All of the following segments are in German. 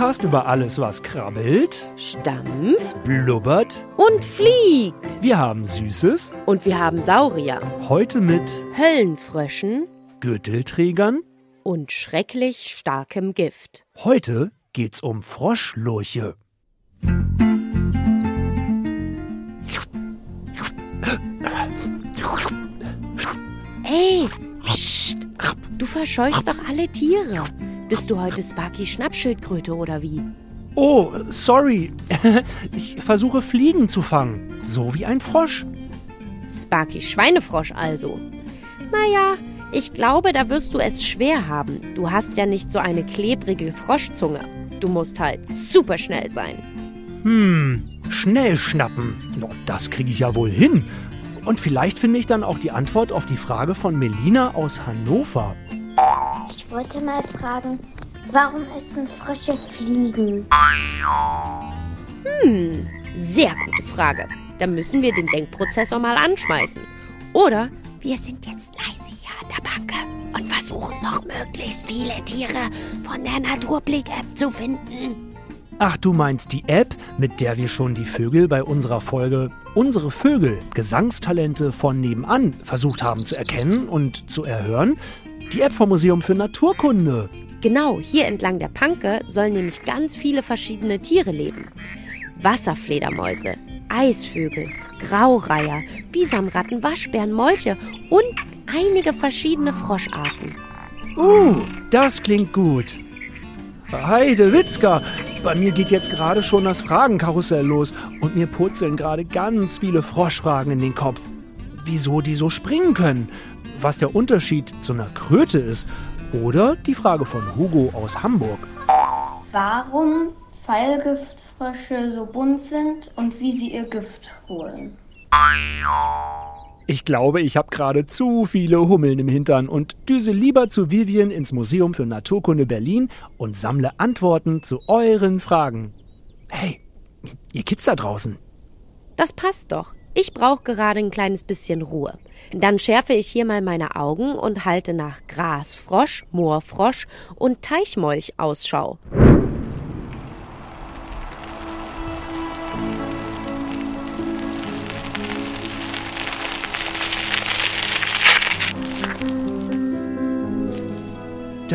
Podcast über alles, was krabbelt, stampft blubbert. und fliegt. Wir haben Süßes, Und wir haben Saurier, heute mit Höllenfröschen Gürtelträgern. und schrecklich starkem Gift. Heute geht's um Froschlurche. Ey, psst, du verscheuchst doch alle Tiere. Bist du heute Sparky Schnappschildkröte oder wie? Oh, sorry. Ich versuche Fliegen zu fangen. So wie ein Frosch. Sparky Schweinefrosch also. Naja, ich glaube, da wirst du es schwer haben. Du hast ja nicht so eine klebrige Froschzunge. Du musst halt super schnell sein. Hm, schnell schnappen. No, das kriege ich ja wohl hin. Und vielleicht finde ich dann auch die Antwort auf die Frage von Melina aus Hannover. Ich wollte mal fragen, warum essen Frösche Fliegen? Sehr gute Frage. Da müssen wir den Denkprozessor mal anschmeißen. Oder wir sind jetzt leise hier an der Backe und versuchen noch möglichst viele Tiere von der Naturblick-App zu finden. Ach, du meinst die App, mit der wir schon die Vögel bei unserer Folge Unsere Vögel, Gesangstalente von nebenan versucht haben zu erkennen und zu erhören? Die App vom Museum für Naturkunde. Genau, hier entlang der Panke sollen nämlich ganz viele verschiedene Tiere leben. Wasserfledermäuse, Eisvögel, Graureiher, Bisamratten, Waschbären, Molche und einige verschiedene Froscharten. Uh, das klingt gut. Heide Witzka, bei mir geht jetzt gerade schon das Fragenkarussell los und mir purzeln gerade ganz viele Froschfragen in den Kopf. Wieso die so springen können, was der Unterschied zu einer Kröte ist oder die Frage von Hugo aus Hamburg. warum Pfeilgiftfrösche so bunt sind und wie sie ihr Gift holen. Ich glaube, ich habe gerade zu viele Hummeln im Hintern und düse lieber zu Vivian ins Museum für Naturkunde Berlin und sammle Antworten zu euren Fragen. Hey, ihr Kids da draußen, Das passt doch. Ich brauche gerade ein kleines bisschen Ruhe. Dann schärfe ich hier mal meine Augen und halte nach Grasfrosch, Moorfrosch und Teichmolch Ausschau.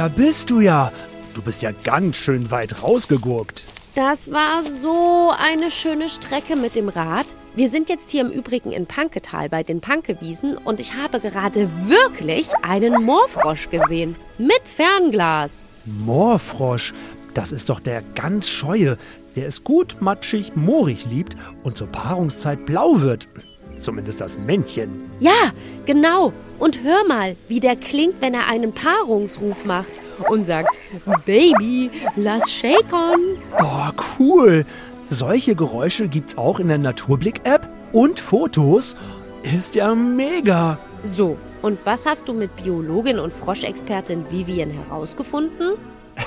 da bist du ja. Du bist ja ganz schön weit rausgegurkt. Das war so eine schöne Strecke mit dem Rad. Wir sind jetzt hier im Übrigen in Panketal bei den Pankewiesen und ich habe gerade wirklich einen Moorfrosch gesehen. Mit Fernglas. Moorfrosch, das ist doch der ganz scheue, der es gut matschig moorig liebt und zur Paarungszeit blau wird. Zumindest das Männchen. Ja, genau. Und hör mal, wie der klingt, wenn er einen Paarungsruf macht und sagt, Baby, lass shakern. Oh, cool. Solche Geräusche gibt's auch in der Naturblick-App und Fotos. Ist ja mega. So, und was hast du mit Biologin und Froschexpertin Vivian herausgefunden?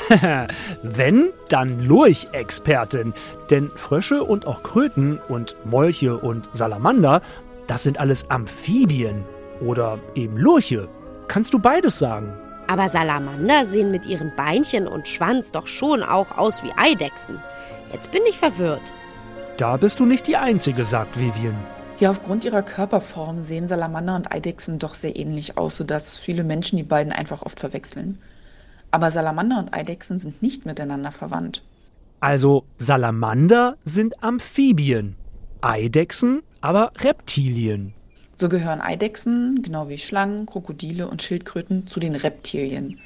Wenn, dann Lurchexpertin. Denn Frösche und auch Kröten und Molche und Salamander, das sind alles Amphibien. Oder eben Lurche. Kannst du beides sagen? Aber Salamander sehen mit ihren Beinchen und Schwanz doch schon auch aus wie Eidechsen. Jetzt bin ich verwirrt. Da bist du nicht die Einzige, sagt Vivian. Ja, aufgrund ihrer Körperform sehen Salamander und Eidechsen doch sehr ähnlich aus, sodass viele Menschen die beiden einfach oft verwechseln. Aber Salamander und Eidechsen sind nicht miteinander verwandt. Also Salamander sind Amphibien, Eidechsen aber Reptilien. So gehören Eidechsen, genau wie Schlangen, Krokodile und Schildkröten, zu den Reptilien.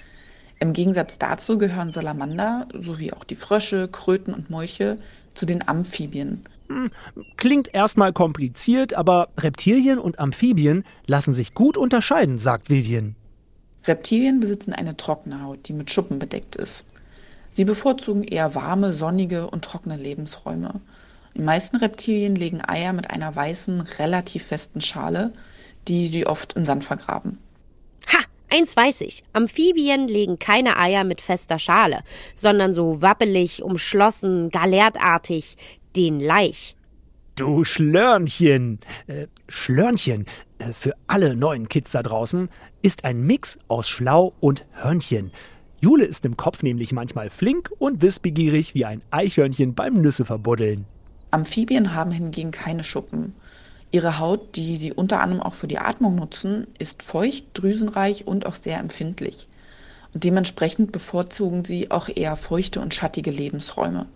Im Gegensatz dazu gehören Salamander, sowie auch die Frösche, Kröten und Molche, zu den Amphibien. Klingt erstmal kompliziert, aber Reptilien und Amphibien lassen sich gut unterscheiden, sagt Vivian. Reptilien besitzen eine trockene Haut, die mit Schuppen bedeckt ist. Sie bevorzugen eher warme, sonnige und trockene Lebensräume. Die meisten Reptilien legen Eier mit einer weißen, relativ festen Schale, die sie oft im Sand vergraben. Ha, eins weiß ich. Amphibien legen keine Eier mit fester Schale, sondern so wappelig, umschlossen, galertartig, den Laich. Du Schlörnchen. Äh, Schlörnchen, äh, für alle neuen Kids da draußen, ist ein Mix aus Schlau und Hörnchen. Jule ist im Kopf nämlich manchmal flink und wissbegierig wie ein Eichhörnchen beim Nüsse verbuddeln. Amphibien haben hingegen keine Schuppen. Ihre Haut, die sie unter anderem auch für die Atmung nutzen, ist feucht, drüsenreich und auch sehr empfindlich. Und dementsprechend bevorzugen sie auch eher feuchte und schattige Lebensräume.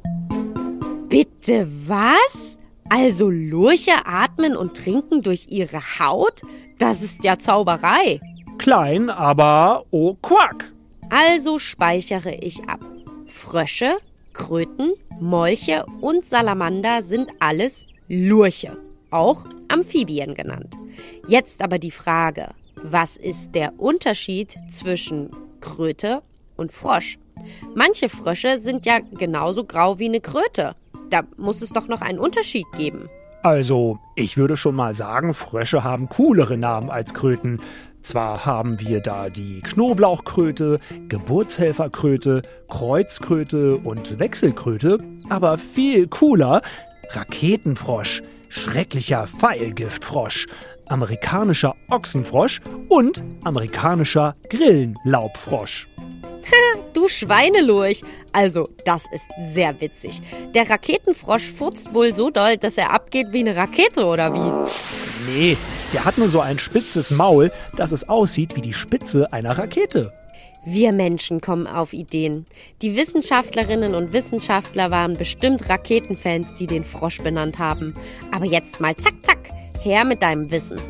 Bitte was? Also Lurche atmen und trinken durch ihre Haut? Das ist ja Zauberei. Klein, aber oh Quack. Also speichere ich ab. Frösche, Kröten, Molche und Salamander sind alles Lurche, auch Amphibien genannt. Jetzt aber die Frage, was ist der Unterschied zwischen Kröte und Frosch? Manche Frösche sind ja genauso grau wie eine Kröte. Da muss es doch noch einen Unterschied geben. Also, ich würde schon mal sagen, Frösche haben coolere Namen als Kröten. Zwar haben wir da die Knoblauchkröte, Geburtshelferkröte, Kreuzkröte und Wechselkröte, aber viel cooler Raketenfrosch, schrecklicher Pfeilgiftfrosch, amerikanischer Ochsenfrosch und amerikanischer Grillenlaubfrosch. Du Schweinelurch. Also, das ist sehr witzig. Der Raketenfrosch furzt wohl so doll, dass er abgeht wie eine Rakete oder wie? Nee, der hat nur so ein spitzes Maul, dass es aussieht wie die Spitze einer Rakete. Wir Menschen kommen auf Ideen. Die Wissenschaftlerinnen und Wissenschaftler waren bestimmt Raketenfans, die den Frosch benannt haben. Aber jetzt mal zack, zack, her mit deinem Wissen.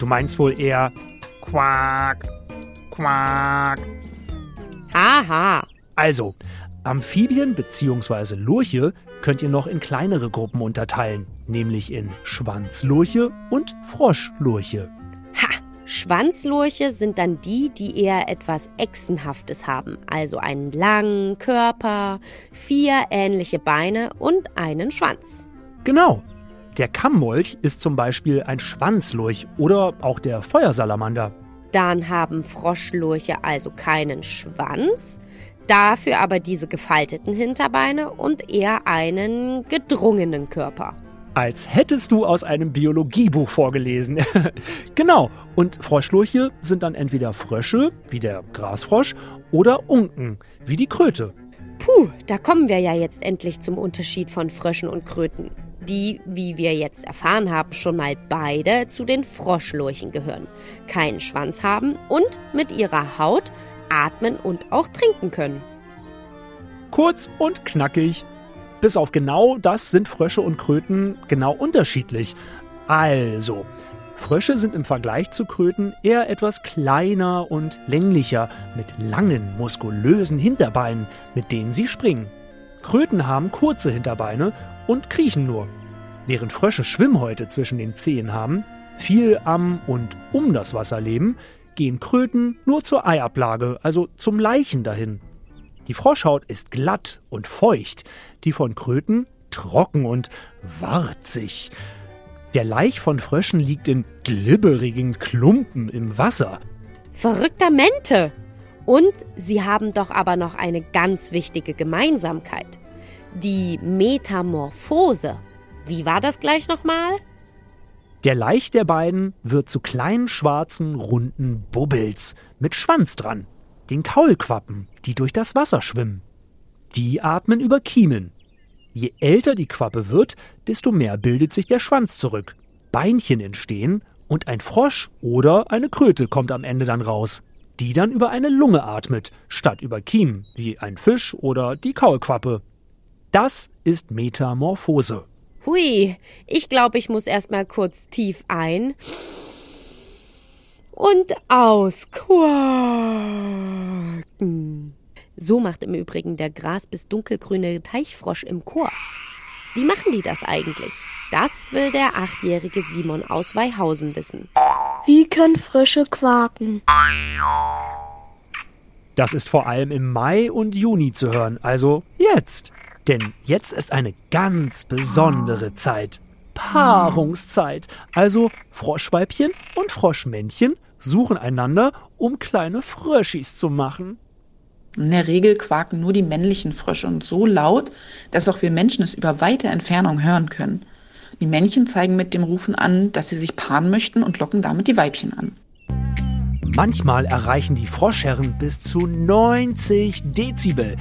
Du meinst wohl eher Quack, Quack. Haha. Also, Amphibien bzw. Lurche könnt ihr noch in kleinere Gruppen unterteilen, nämlich in Schwanzlurche und Froschlurche. Schwanzlurche sind dann die, die eher etwas Echsenhaftes haben, also einen langen Körper, vier ähnliche Beine und einen Schwanz. Genau. Der Kammmolch ist zum Beispiel ein Schwanzlurch oder auch der Feuersalamander. Dann haben Froschlurche also keinen Schwanz, dafür aber diese gefalteten Hinterbeine und eher einen gedrungenen Körper. Als hättest du aus einem Biologiebuch vorgelesen. genau. Und Froschlurche sind dann entweder Frösche, wie der Grasfrosch, oder Unken, wie die Kröte. Puh, da kommen wir ja jetzt endlich zum Unterschied von Fröschen und Kröten, die, wie wir jetzt erfahren haben, schon mal beide zu den Froschlurchen gehören, keinen Schwanz haben und mit ihrer Haut atmen und auch trinken können. Kurz und knackig. Bis auf genau das sind Frösche und Kröten genau unterschiedlich. Also, Frösche sind im Vergleich zu Kröten eher etwas kleiner und länglicher, mit langen, muskulösen Hinterbeinen, mit denen sie springen. Kröten haben kurze Hinterbeine und kriechen nur. Während Frösche Schwimmhäute zwischen den Zehen haben, viel am und um das Wasser leben, gehen Kröten nur zur Eiablage, also zum Leichen dahin. Die Froschhaut ist glatt und feucht, die von Kröten trocken und warzig. Der Laich von Fröschen liegt in glibberigen Klumpen im Wasser. Verrückter Mente! Und sie haben doch aber noch eine ganz wichtige Gemeinsamkeit. Die Metamorphose. Wie war das gleich nochmal? Der Laich der beiden wird zu kleinen schwarzen, runden Bubbels mit Schwanz dran, den Kaulquappen, die durch das Wasser schwimmen. Die atmen über Kiemen. Je älter die Quappe wird, desto mehr bildet sich der Schwanz zurück. Beinchen entstehen und ein Frosch oder eine Kröte kommt am Ende dann raus, die dann über eine Lunge atmet, statt über Kiemen, wie ein Fisch oder die Kaulquappe. Das ist Metamorphose. Hui, ich glaube, ich muss erst mal kurz tief ein und ausquaken. So macht im Übrigen der gras- bis dunkelgrüne Teichfrosch im Chor. Wie machen die das eigentlich? Das will der achtjährige Simon aus Weihausen wissen. Wie können Frösche quaken? Das ist vor allem im Mai und Juni zu hören, also jetzt. Denn jetzt ist eine ganz besondere Zeit. Paarungszeit. Also Froschweibchen und Froschmännchen suchen einander, um kleine Fröschis zu machen. In der Regel quaken nur die männlichen Frösche und so laut, dass auch wir Menschen es über weite Entfernung hören können. Die Männchen zeigen mit dem Rufen an, dass sie sich paaren möchten und locken damit die Weibchen an. Manchmal erreichen die Froschherren bis zu 90 Dezibel.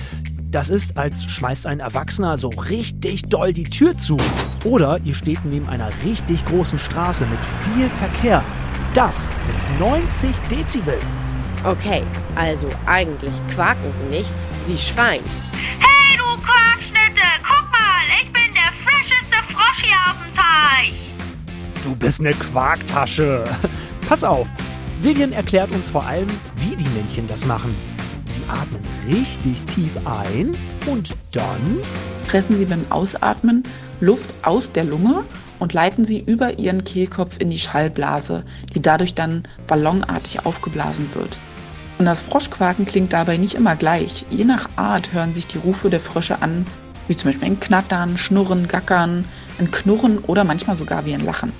Das ist, als schmeißt ein Erwachsener so richtig doll die Tür zu. Oder ihr steht neben einer richtig großen Straße mit viel Verkehr. Das sind 90 Dezibel. Okay, also eigentlich quaken sie nicht, sie schreien. Hey, du Quarkschnitte! Guck mal, ich bin der frischeste Frosch hier auf dem Teich! Du bist eine Quarktasche. Pass auf, Vivian erklärt uns vor allem, wie die Männchen das machen. Sie atmen richtig tief ein und dann Pressen sie beim Ausatmen Luft aus der Lunge und leiten sie über ihren Kehlkopf in die Schallblase, die dadurch dann ballonartig aufgeblasen wird. Und das Froschquaken klingt dabei nicht immer gleich. Je nach Art hören sich die Rufe der Frösche an, wie zum Beispiel ein Knattern, Schnurren, Gackern, ein Knurren oder manchmal sogar wie ein Lachen.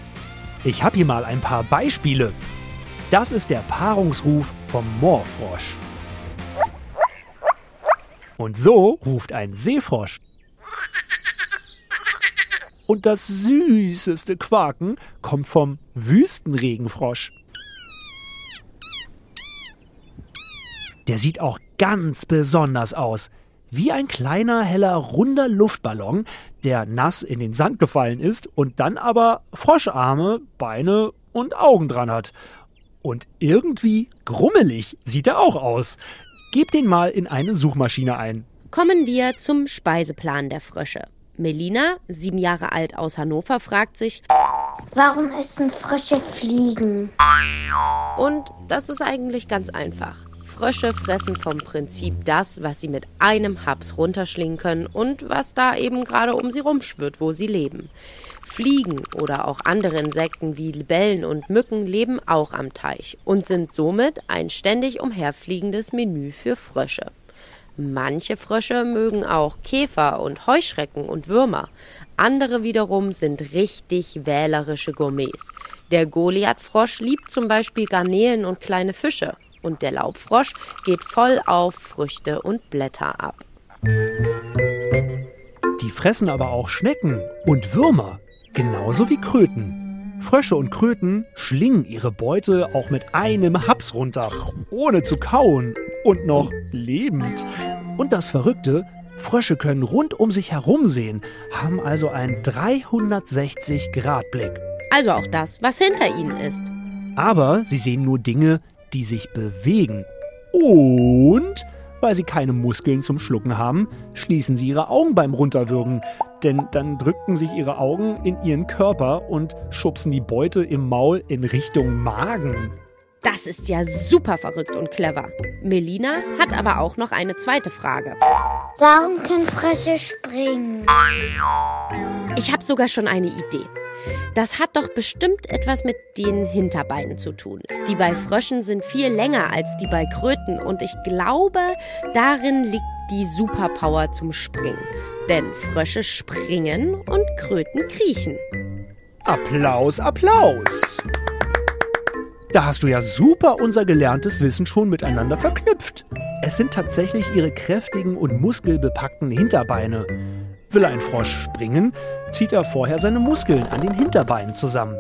Ich habe hier mal ein paar Beispiele. Das ist der Paarungsruf vom Moorfrosch. Und so ruft ein Seefrosch. Und das süßeste Quaken kommt vom Wüstenregenfrosch. Der sieht auch ganz besonders aus. Wie ein kleiner, heller, runder Luftballon, der nass in den Sand gefallen ist und dann aber Froscharme, Beine und Augen dran hat. Und irgendwie grummelig sieht er auch aus. Gebt den mal in eine Suchmaschine ein. Kommen wir zum Speiseplan der Frösche. Melina, sieben Jahre alt aus Hannover, fragt sich, Warum essen Frösche Fliegen? und das ist eigentlich ganz einfach. Frösche fressen vom Prinzip das, was sie mit einem Haps runterschlingen können und was da eben gerade um sie rumschwirrt, wo sie leben. Fliegen oder auch andere Insekten wie Libellen und Mücken leben auch am Teich und sind somit ein ständig umherfliegendes Menü für Frösche. Manche Frösche mögen auch Käfer und Heuschrecken und Würmer. Andere wiederum sind richtig wählerische Gourmets. Der Goliathfrosch liebt zum Beispiel Garnelen und kleine Fische. Und der Laubfrosch geht voll auf Früchte und Blätter ab. Die fressen aber auch Schnecken und Würmer, genauso wie Kröten. Frösche und Kröten schlingen ihre Beute auch mit einem Haps runter, ohne zu kauen und noch lebend. Und das Verrückte, Frösche können rund um sich herum sehen, haben also einen 360-Grad-Blick. Also auch das, was hinter ihnen ist. Aber sie sehen nur Dinge, die sich bewegen. Und weil sie keine Muskeln zum Schlucken haben, schließen sie ihre Augen beim Runterwürgen. Denn dann drücken sich ihre Augen in ihren Körper und schubsen die Beute im Maul in Richtung Magen. Das ist ja super verrückt und clever. Melina hat aber auch noch eine zweite Frage. Warum können Frösche springen? Ich habe sogar schon eine Idee. Das hat doch bestimmt etwas mit den Hinterbeinen zu tun. Die bei Fröschen sind viel länger als die bei Kröten und ich glaube, darin liegt die Superpower zum Springen. Denn Frösche springen und Kröten kriechen. Applaus, Applaus! Da hast du ja super unser gelerntes Wissen schon miteinander verknüpft. Es sind tatsächlich ihre kräftigen und muskelbepackten Hinterbeine. Will ein Frosch springen, zieht er vorher seine Muskeln an den Hinterbeinen zusammen.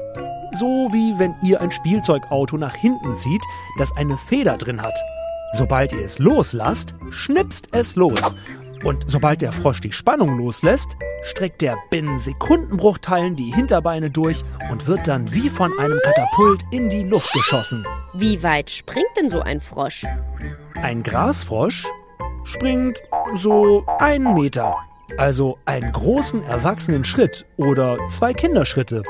So wie wenn ihr ein Spielzeugauto nach hinten zieht, das eine Feder drin hat. Sobald ihr es loslasst, schnipst es los. Und sobald der Frosch die Spannung loslässt, streckt er binnen Sekundenbruchteilen die Hinterbeine durch und wird dann wie von einem Katapult in die Luft geschossen. Wie weit springt denn so ein Frosch? Ein Grasfrosch springt so einen Meter. Also einen großen erwachsenen Schritt oder zwei Kinderschritte.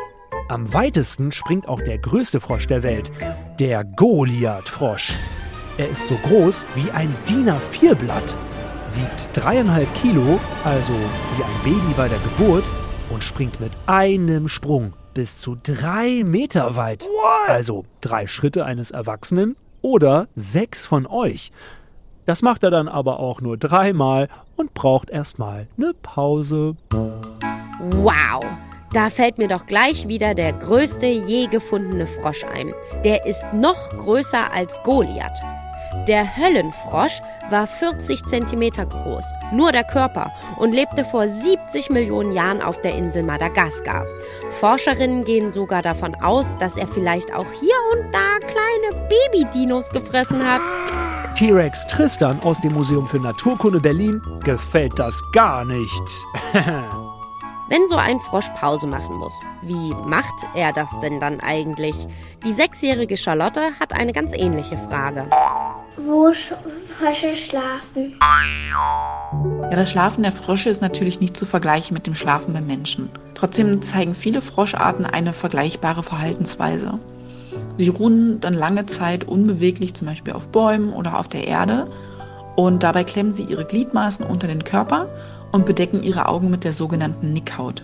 Am weitesten springt auch der größte Frosch der Welt, der Goliathfrosch. Er ist so groß wie ein DIN A4-Blatt, wiegt dreieinhalb Kilo, also wie ein Baby bei der Geburt, und springt mit einem Sprung bis zu drei Meter weit. Also drei Schritte eines Erwachsenen oder sechs von euch. Das macht er dann aber auch nur dreimal und braucht erstmal eine Pause. Wow! Da fällt mir doch gleich wieder der größte je gefundene Frosch ein. Der ist noch größer als Goliath. Der Höllenfrosch war 40 Zentimeter groß, nur der Körper, und lebte vor 70 Millionen Jahren auf der Insel Madagaskar. Forscherinnen gehen sogar davon aus, dass er vielleicht auch hier und da kleine Babydinos gefressen hat. T-Rex Tristan aus dem Museum für Naturkunde Berlin gefällt das gar nicht. Wenn so ein Frosch Pause machen muss, wie macht er das denn dann eigentlich? Die sechsjährige Charlotte hat eine ganz ähnliche Frage. Wo sch Frösche schlafen? Ja, das Schlafen der Frösche ist natürlich nicht zu vergleichen mit dem Schlafen beim Menschen. Trotzdem zeigen viele Froscharten eine vergleichbare Verhaltensweise. Sie ruhen dann lange Zeit unbeweglich, zum Beispiel auf Bäumen oder auf der Erde. Und dabei klemmen sie ihre Gliedmaßen unter den Körper und bedecken ihre Augen mit der sogenannten Nickhaut.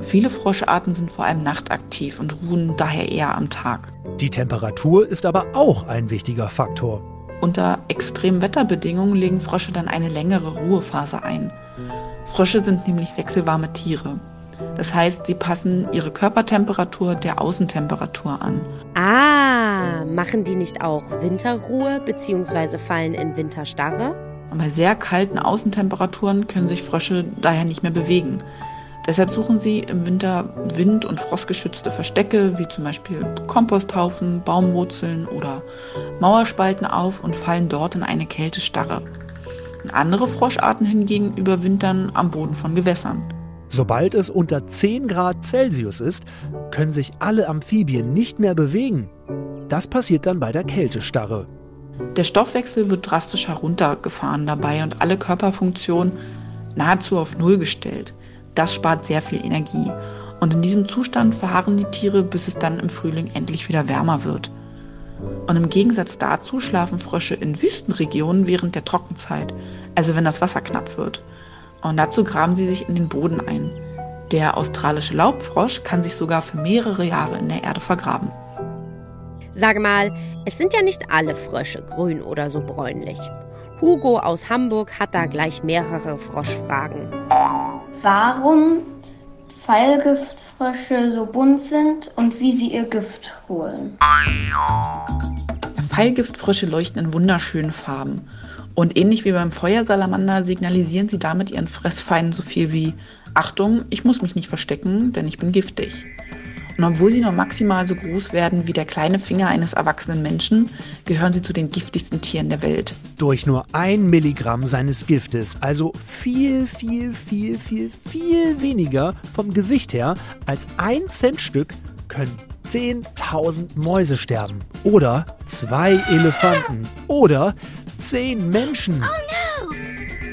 Viele Froscharten sind vor allem nachtaktiv und ruhen daher eher am Tag. Die Temperatur ist aber auch ein wichtiger Faktor. Unter extremen Wetterbedingungen legen Frösche dann eine längere Ruhephase ein. Frösche sind nämlich wechselwarme Tiere. Das heißt, sie passen ihre Körpertemperatur der Außentemperatur an. Ah, machen die nicht auch Winterruhe bzw. fallen in Winterstarre? Und bei sehr kalten Außentemperaturen können sich Frösche daher nicht mehr bewegen. Deshalb suchen sie im Winter wind- und frostgeschützte Verstecke, wie zum Beispiel Komposthaufen, Baumwurzeln oder Mauerspalten auf und fallen dort in eine Kältestarre. Andere Froscharten hingegen überwintern am Boden von Gewässern. Sobald es unter 10 Grad Celsius ist, können sich alle Amphibien nicht mehr bewegen. Das passiert dann bei der Kältestarre. Der Stoffwechsel wird drastisch heruntergefahren dabei und alle Körperfunktionen nahezu auf Null gestellt. Das spart sehr viel Energie. Und in diesem Zustand verharren die Tiere, bis es dann im Frühling endlich wieder wärmer wird. Und im Gegensatz dazu schlafen Frösche in Wüstenregionen während der Trockenzeit, also wenn das Wasser knapp wird. Und dazu graben sie sich in den Boden ein. Der australische Laubfrosch kann sich sogar für mehrere Jahre in der Erde vergraben. Sage mal, es sind ja nicht alle Frösche grün oder so bräunlich. Hugo aus Hamburg hat da gleich mehrere Froschfragen. Warum Pfeilgiftfrösche so bunt sind und wie sie ihr Gift holen. Pfeilgiftfrösche leuchten in wunderschönen Farben. Und ähnlich wie beim Feuersalamander signalisieren sie damit ihren Fressfeinden so viel wie Achtung, ich muss mich nicht verstecken, denn ich bin giftig. Und obwohl sie nur maximal so groß werden wie der kleine Finger eines erwachsenen Menschen, gehören sie zu den giftigsten Tieren der Welt. Durch nur ein Milligramm seines Giftes, also viel, viel, viel, viel, viel weniger vom Gewicht her als ein Centstück, können 10.000 Mäuse sterben. Oder zwei Elefanten. Oder zehn Menschen.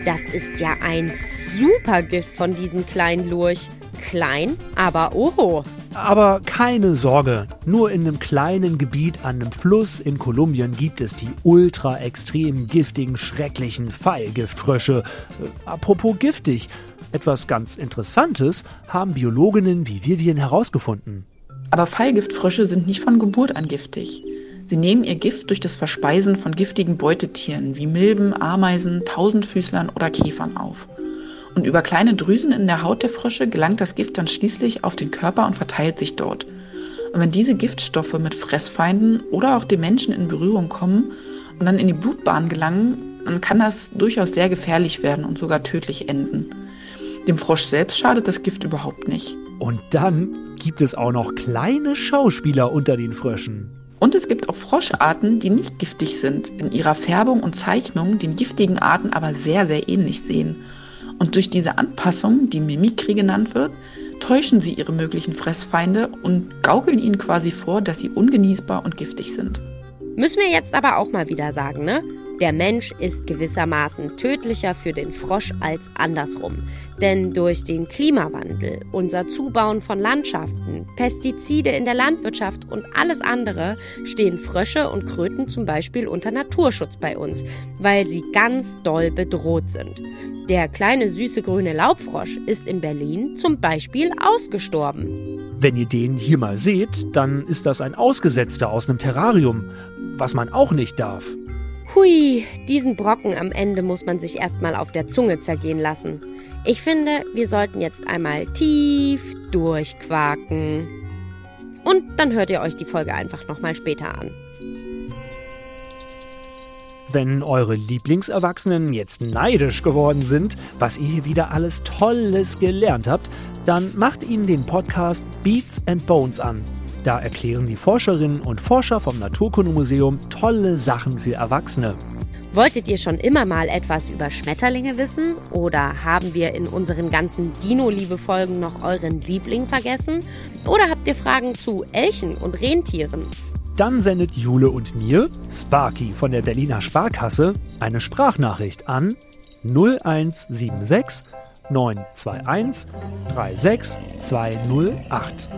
Das ist ja ein super Gift von diesem kleinen Lurch. Klein, aber oho. Aber keine Sorge, nur in einem kleinen Gebiet an einem Fluss in Kolumbien gibt es die ultra extrem giftigen, schrecklichen Pfeilgiftfrösche. Äh, apropos giftig, etwas ganz Interessantes haben Biologinnen wie Vivian herausgefunden. Aber Pfeilgiftfrösche sind nicht von Geburt an giftig. Sie nehmen ihr Gift durch das Verspeisen von giftigen Beutetieren wie Milben, Ameisen, Tausendfüßlern oder Käfern auf. Und über kleine Drüsen in der Haut der Frösche gelangt das Gift dann schließlich auf den Körper und verteilt sich dort. Und wenn diese Giftstoffe mit Fressfeinden oder auch dem Menschen in Berührung kommen und dann in die Blutbahn gelangen, dann kann das durchaus sehr gefährlich werden und sogar tödlich enden. Dem Frosch selbst schadet das Gift überhaupt nicht. Und dann gibt es auch noch kleine Schauspieler unter den Fröschen. Und es gibt auch Froscharten, die nicht giftig sind, in ihrer Färbung und Zeichnung den giftigen Arten aber sehr, sehr ähnlich sehen. Und durch diese Anpassung, die Mimikrie genannt wird, täuschen sie ihre möglichen Fressfeinde und gaukeln ihnen quasi vor, dass sie ungenießbar und giftig sind. Müssen wir jetzt aber auch mal wieder sagen, ne? Der Mensch ist gewissermaßen tödlicher für den Frosch als andersrum. Denn durch den Klimawandel, unser Zubauen von Landschaften, Pestizide in der Landwirtschaft und alles andere stehen Frösche und Kröten zum Beispiel unter Naturschutz bei uns, weil sie ganz doll bedroht sind. Der kleine süße grüne Laubfrosch ist in Berlin zum Beispiel ausgestorben. Wenn ihr den hier mal seht, dann ist das ein Ausgesetzter aus einem Terrarium, was man auch nicht darf. Hui, diesen Brocken am Ende muss man sich erstmal auf der Zunge zergehen lassen. Ich finde, wir sollten jetzt einmal tief durchquaken. Und dann hört ihr euch die Folge einfach nochmal später an. Wenn eure Lieblingserwachsenen jetzt neidisch geworden sind, was ihr hier wieder alles Tolles gelernt habt, dann macht ihnen den Podcast Beats and Bones an. Da erklären die Forscherinnen und Forscher vom Naturkundemuseum tolle Sachen für Erwachsene. Wolltet ihr schon immer mal etwas über Schmetterlinge wissen? Oder haben wir in unseren ganzen Dino-Liebe-Folgen noch euren Liebling vergessen? Oder habt ihr Fragen zu Elchen und Rentieren? Dann sendet Jule und mir, Sparky von der Berliner Sparkasse, eine Sprachnachricht an 0176 921 36208.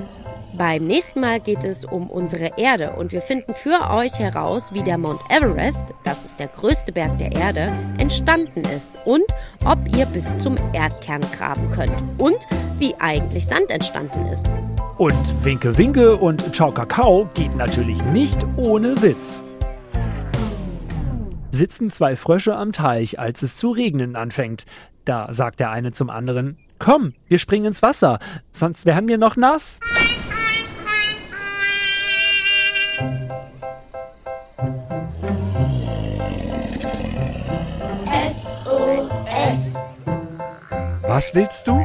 Beim nächsten Mal geht es um unsere Erde und wir finden für euch heraus, wie der Mount Everest, das ist der größte Berg der Erde, entstanden ist und ob ihr bis zum Erdkern graben könnt und wie eigentlich Sand entstanden ist. Und Winke Winke und Ciao Kakao geht natürlich nicht ohne Witz. Sitzen zwei Frösche am Teich, als es zu regnen anfängt. Da sagt der eine zum anderen, komm, wir springen ins Wasser, sonst werden wir noch nass. Was willst du?